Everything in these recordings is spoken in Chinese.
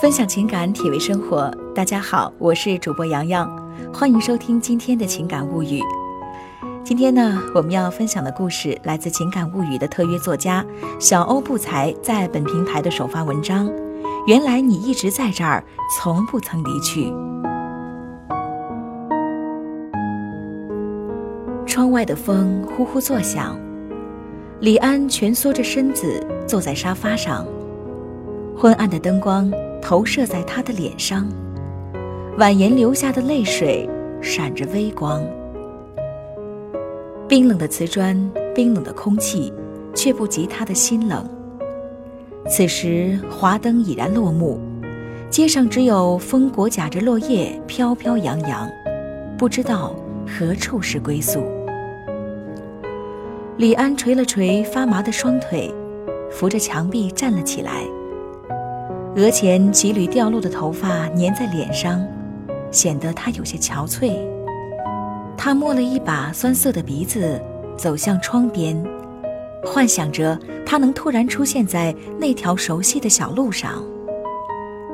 分享情感，体味生活。大家好，我是主播洋洋，欢迎收听今天的情感物语。今天呢，我们要分享的故事来自《情感物语》的特约作家小欧不才在本平台的首发文章。原来你一直在这儿，从不曾离去。窗外的风呼呼作响，李安蜷缩着身子坐在沙发上，昏暗的灯光投射在他的脸上，婉言流下的泪水闪着微光。冰冷的瓷砖，冰冷的空气，却不及他的心冷。此时华灯已然落幕，街上只有风裹夹着落叶飘飘扬扬，不知道何处是归宿。李安捶了捶发麻的双腿，扶着墙壁站了起来。额前几缕掉落的头发粘在脸上，显得他有些憔悴。他摸了一把酸涩的鼻子，走向窗边。幻想着他能突然出现在那条熟悉的小路上，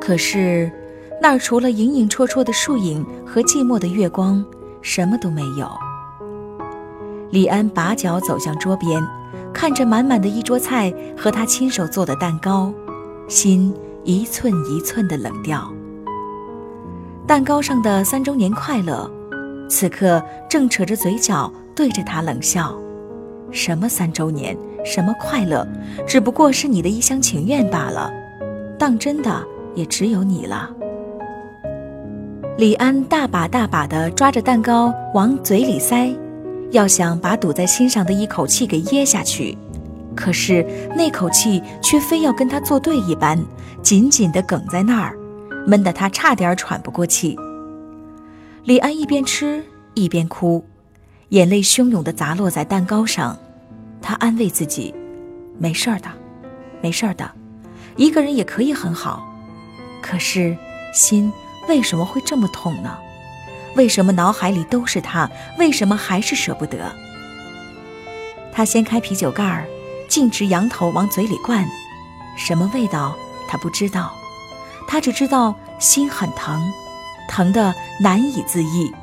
可是那儿除了影影绰绰的树影和寂寞的月光，什么都没有。李安拔脚走向桌边，看着满满的一桌菜和他亲手做的蛋糕，心一寸一寸的冷掉。蛋糕上的“三周年快乐”，此刻正扯着嘴角对着他冷笑。什么三周年，什么快乐，只不过是你的一厢情愿罢了。当真的，也只有你了。李安大把大把的抓着蛋糕往嘴里塞，要想把堵在心上的一口气给噎下去，可是那口气却非要跟他作对一般，紧紧的哽在那儿，闷得他差点喘不过气。李安一边吃一边哭，眼泪汹涌的砸落在蛋糕上。他安慰自己：“没事儿的，没事儿的，一个人也可以很好。”可是心为什么会这么痛呢？为什么脑海里都是他？为什么还是舍不得？他掀开啤酒盖儿，径直仰头往嘴里灌，什么味道他不知道，他只知道心很疼，疼得难以自抑。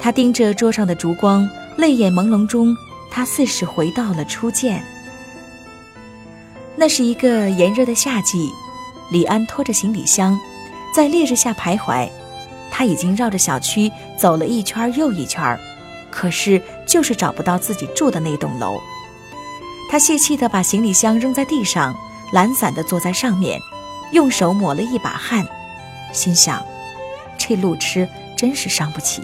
他盯着桌上的烛光，泪眼朦胧中。他似是回到了初见。那是一个炎热的夏季，李安拖着行李箱，在烈日下徘徊。他已经绕着小区走了一圈又一圈，可是就是找不到自己住的那栋楼。他泄气地把行李箱扔在地上，懒散地坐在上面，用手抹了一把汗，心想：这路痴真是伤不起。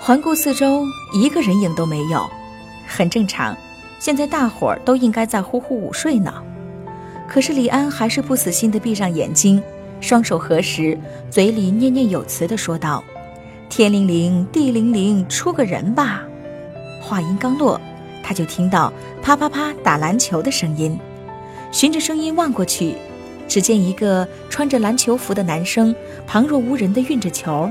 环顾四周，一个人影都没有。很正常，现在大伙儿都应该在呼呼午睡呢。可是李安还是不死心地闭上眼睛，双手合十，嘴里念念有词地说道：“天灵灵，地灵灵，出个人吧。”话音刚落，他就听到啪啪啪打篮球的声音。循着声音望过去，只见一个穿着篮球服的男生旁若无人地运着球。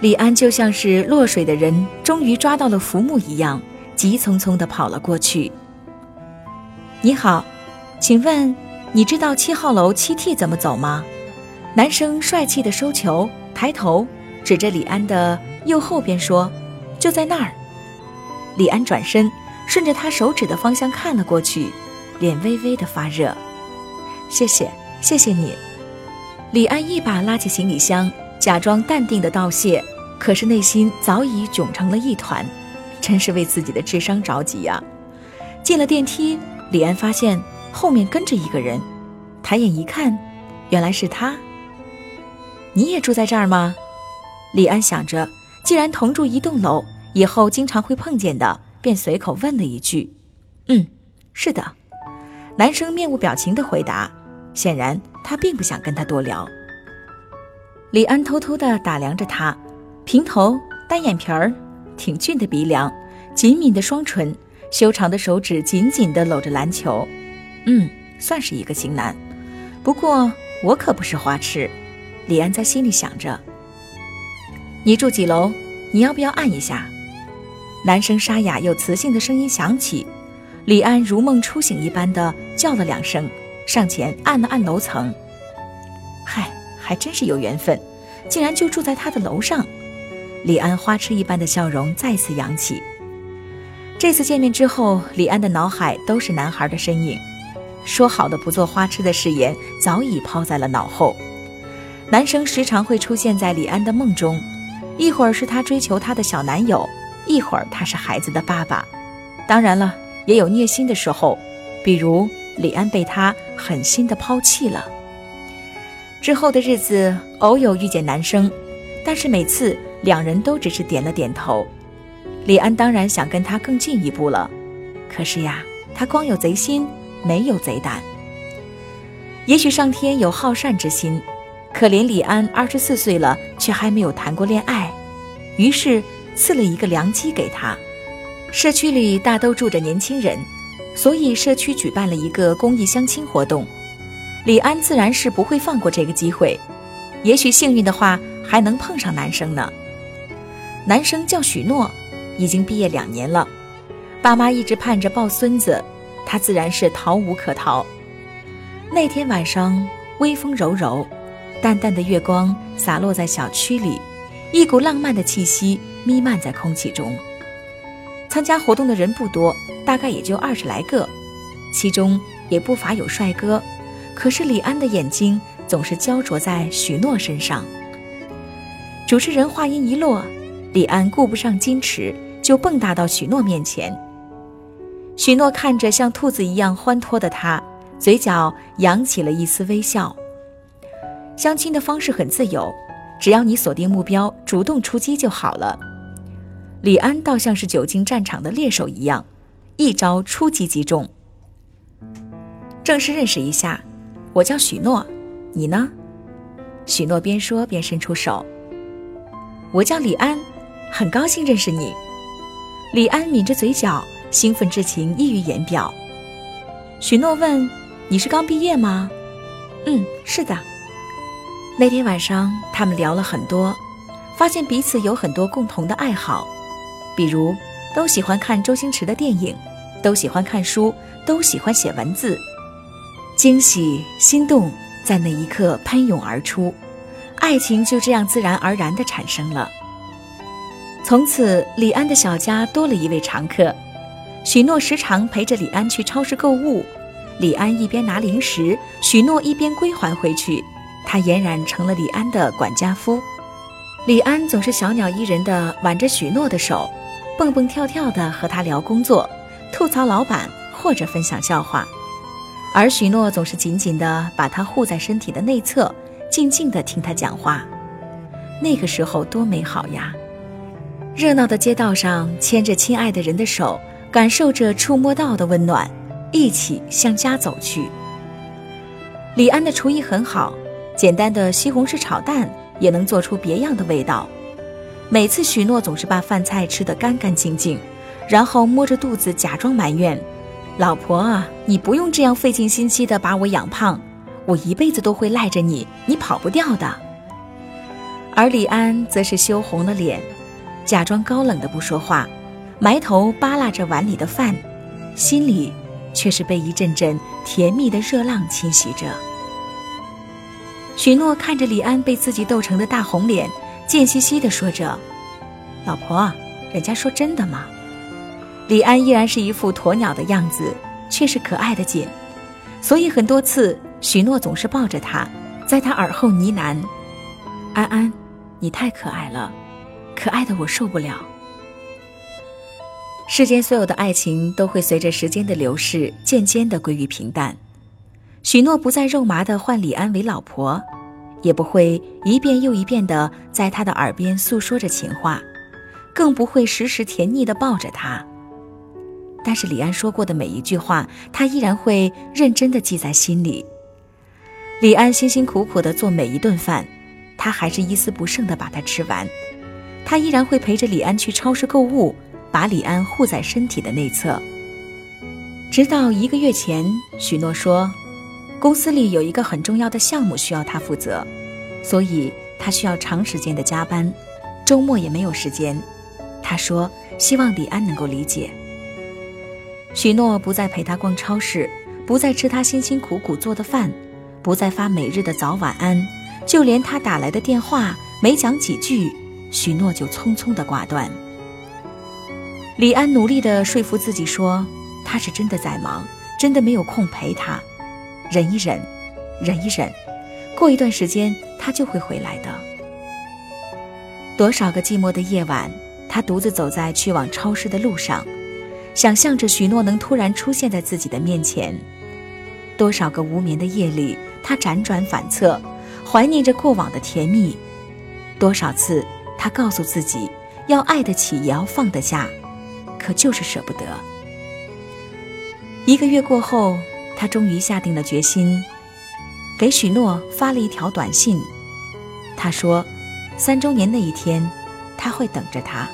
李安就像是落水的人，终于抓到了浮木一样。急匆匆地跑了过去。你好，请问你知道七号楼七 T 怎么走吗？男生帅气的收球，抬头指着李安的右后边说：“就在那儿。”李安转身，顺着他手指的方向看了过去，脸微微的发热。谢谢，谢谢你。李安一把拉起行李箱，假装淡定的道谢，可是内心早已窘成了一团。真是为自己的智商着急呀！进了电梯，李安发现后面跟着一个人，抬眼一看，原来是他。你也住在这儿吗？李安想着，既然同住一栋楼，以后经常会碰见的，便随口问了一句：“嗯，是的。”男生面无表情的回答，显然他并不想跟他多聊。李安偷偷的打量着他，平头，单眼皮儿。挺俊的鼻梁，紧抿的双唇，修长的手指紧紧地搂着篮球，嗯，算是一个型男。不过我可不是花痴，李安在心里想着。你住几楼？你要不要按一下？男生沙哑又磁性的声音响起，李安如梦初醒一般的叫了两声，上前按了按楼层。嗨，还真是有缘分，竟然就住在他的楼上。李安花痴一般的笑容再次扬起。这次见面之后，李安的脑海都是男孩的身影，说好的不做花痴的誓言早已抛在了脑后。男生时常会出现在李安的梦中，一会儿是他追求他的小男友，一会儿他是孩子的爸爸。当然了，也有虐心的时候，比如李安被他狠心的抛弃了。之后的日子，偶有遇见男生，但是每次两人都只是点了点头。李安当然想跟他更进一步了，可是呀，他光有贼心，没有贼胆。也许上天有好善之心。可怜李安二十四岁了，却还没有谈过恋爱，于是赐了一个良机给他。社区里大都住着年轻人，所以社区举办了一个公益相亲活动。李安自然是不会放过这个机会，也许幸运的话还能碰上男生呢。男生叫许诺，已经毕业两年了，爸妈一直盼着抱孙子，他自然是逃无可逃。那天晚上微风柔柔。淡淡的月光洒落在小区里，一股浪漫的气息弥漫在空气中。参加活动的人不多，大概也就二十来个，其中也不乏有帅哥。可是李安的眼睛总是焦灼在许诺身上。主持人话音一落，李安顾不上矜持，就蹦跶到许诺面前。许诺看着像兔子一样欢脱的他，嘴角扬起了一丝微笑。相亲的方式很自由，只要你锁定目标，主动出击就好了。李安倒像是久经战场的猎手一样，一招出击即中。正式认识一下，我叫许诺，你呢？许诺边说边伸出手。我叫李安，很高兴认识你。李安抿着嘴角，兴奋之情溢于言表。许诺问：“你是刚毕业吗？”“嗯，是的。”那天晚上，他们聊了很多，发现彼此有很多共同的爱好，比如都喜欢看周星驰的电影，都喜欢看书，都喜欢写文字。惊喜、心动在那一刻喷涌而出，爱情就这样自然而然地产生了。从此，李安的小家多了一位常客，许诺时常陪着李安去超市购物，李安一边拿零食，许诺一边归还回去。他俨然成了李安的管家夫，李安总是小鸟依人地挽着许诺的手，蹦蹦跳跳地和他聊工作、吐槽老板或者分享笑话，而许诺总是紧紧地把他护在身体的内侧，静静地听他讲话。那个时候多美好呀！热闹的街道上，牵着亲爱的人的手，感受着触摸到的温暖，一起向家走去。李安的厨艺很好。简单的西红柿炒蛋也能做出别样的味道。每次许诺总是把饭菜吃得干干净净，然后摸着肚子假装埋怨：“老婆啊，你不用这样费尽心机的把我养胖，我一辈子都会赖着你，你跑不掉的。”而李安则是羞红了脸，假装高冷的不说话，埋头扒拉着碗里的饭，心里却是被一阵阵甜蜜的热浪侵袭着。许诺看着李安被自己逗成的大红脸，贱兮兮地说着：“老婆，人家说真的吗？”李安依然是一副鸵鸟的样子，却是可爱的紧。所以很多次，许诺总是抱着他，在他耳后呢喃：“安安，你太可爱了，可爱的我受不了。”世间所有的爱情都会随着时间的流逝，渐渐地归于平淡。许诺不再肉麻地唤李安为老婆，也不会一遍又一遍地在他的耳边诉说着情话，更不会时时甜腻地抱着他。但是李安说过的每一句话，他依然会认真地记在心里。李安辛辛苦苦地做每一顿饭，他还是一丝不剩地把它吃完。他依然会陪着李安去超市购物，把李安护在身体的内侧。直到一个月前，许诺说。公司里有一个很重要的项目需要他负责，所以他需要长时间的加班，周末也没有时间。他说希望李安能够理解。许诺不再陪他逛超市，不再吃他辛辛苦苦做的饭，不再发每日的早晚安，就连他打来的电话没讲几句，许诺就匆匆的挂断。李安努力的说服自己说，他是真的在忙，真的没有空陪他，忍一忍，忍一忍，过一段时间他就会回来的。多少个寂寞的夜晚，他独自走在去往超市的路上，想象着许诺能突然出现在自己的面前。多少个无眠的夜里，他辗转反侧，怀念着过往的甜蜜。多少次，他告诉自己，要爱得起，也要放得下。可就是舍不得。一个月过后，他终于下定了决心，给许诺发了一条短信。他说：“三周年那一天，他会等着他。”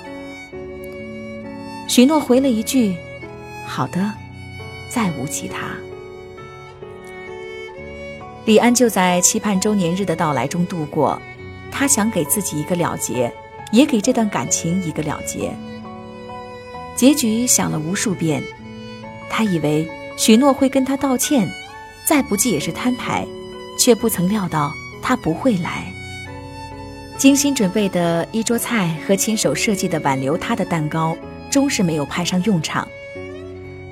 许诺回了一句：“好的，再无其他。”李安就在期盼周年日的到来中度过，他想给自己一个了结，也给这段感情一个了结。结局想了无数遍，他以为许诺会跟他道歉，再不济也是摊牌，却不曾料到他不会来。精心准备的一桌菜和亲手设计的挽留他的蛋糕，终是没有派上用场。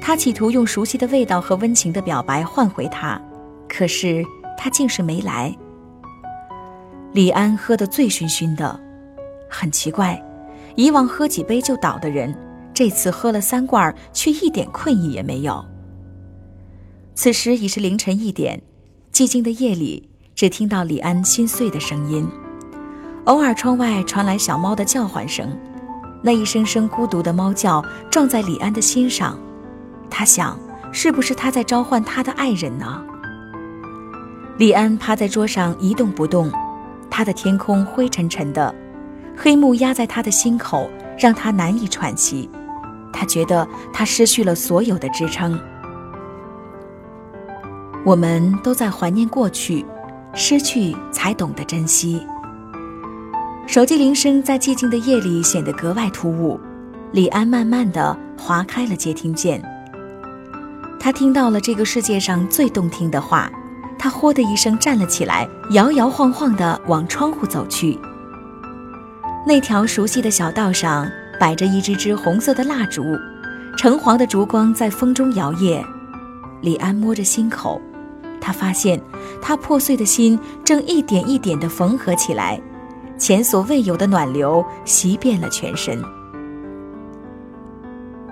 他企图用熟悉的味道和温情的表白换回他，可是他竟是没来。李安喝得醉醺醺的，很奇怪，以往喝几杯就倒的人。这次喝了三罐，却一点困意也没有。此时已是凌晨一点，寂静的夜里，只听到李安心碎的声音，偶尔窗外传来小猫的叫唤声，那一声声孤独的猫叫撞在李安的心上，他想，是不是他在召唤他的爱人呢？李安趴在桌上一动不动，他的天空灰沉沉的，黑幕压在他的心口，让他难以喘息。他觉得他失去了所有的支撑。我们都在怀念过去，失去才懂得珍惜。手机铃声在寂静的夜里显得格外突兀。李安慢慢的划开了接听键。他听到了这个世界上最动听的话，他豁的一声站了起来，摇摇晃晃的往窗户走去。那条熟悉的小道上。摆着一支支红色的蜡烛，橙黄的烛光在风中摇曳。李安摸着心口，他发现他破碎的心正一点一点地缝合起来，前所未有的暖流袭遍了全身。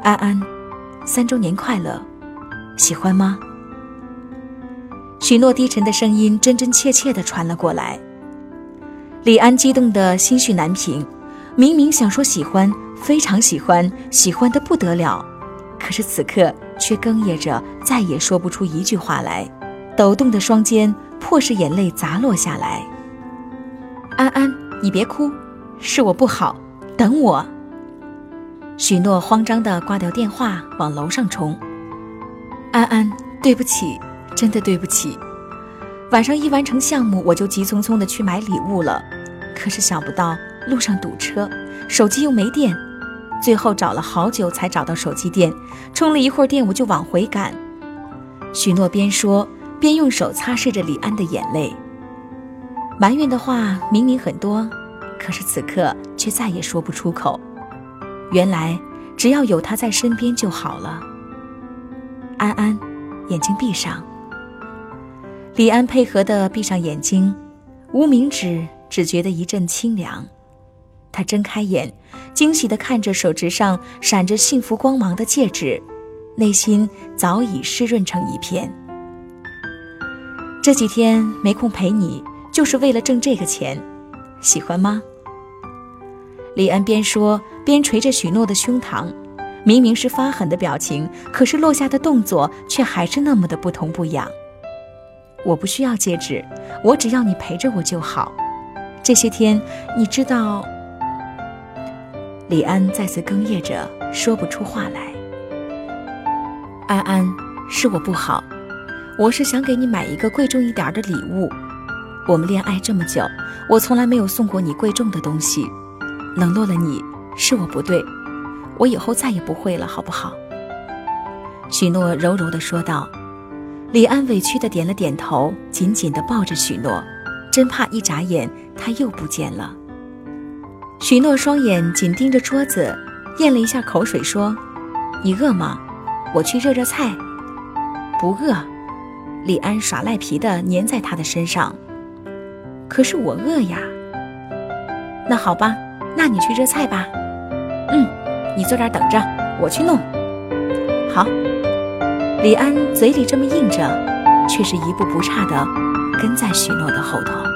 安安，三周年快乐，喜欢吗？许诺低沉的声音真真切切地传了过来。李安激动的心绪难平，明明想说喜欢。非常喜欢，喜欢的不得了，可是此刻却哽咽着，再也说不出一句话来，抖动的双肩迫使眼泪砸落下来。安安，你别哭，是我不好，等我。许诺慌张地挂掉电话，往楼上冲。安安，对不起，真的对不起。晚上一完成项目，我就急匆匆地去买礼物了，可是想不到路上堵车，手机又没电。最后找了好久才找到手机店，充了一会儿电我就往回赶。许诺边说边用手擦拭着李安的眼泪，埋怨的话明明很多，可是此刻却再也说不出口。原来只要有他在身边就好了。安安，眼睛闭上。李安配合的闭上眼睛，无名指只觉得一阵清凉。他睁开眼，惊喜地看着手指上闪着幸福光芒的戒指，内心早已湿润成一片。这几天没空陪你，就是为了挣这个钱，喜欢吗？李安边说边捶着许诺的胸膛，明明是发狠的表情，可是落下的动作却还是那么的不痛不痒。我不需要戒指，我只要你陪着我就好。这些天，你知道。李安再次哽咽着，说不出话来。安安，是我不好，我是想给你买一个贵重一点的礼物。我们恋爱这么久，我从来没有送过你贵重的东西，冷落了你是我不对，我以后再也不会了，好不好？许诺柔柔地说道。李安委屈的点了点头，紧紧的抱着许诺，真怕一眨眼他又不见了。许诺双眼紧盯着桌子，咽了一下口水，说：“你饿吗？我去热热菜。”不饿。李安耍赖皮的粘在他的身上。可是我饿呀。那好吧，那你去热菜吧。嗯，你坐这儿等着，我去弄。好。李安嘴里这么应着，却是一步不差的跟在许诺的后头。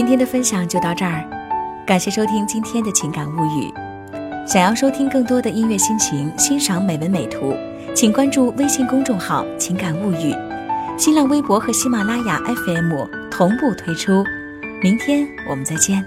今天的分享就到这儿，感谢收听今天的情感物语。想要收听更多的音乐心情，欣赏美文美图，请关注微信公众号“情感物语”，新浪微博和喜马拉雅 FM 同步推出。明天我们再见。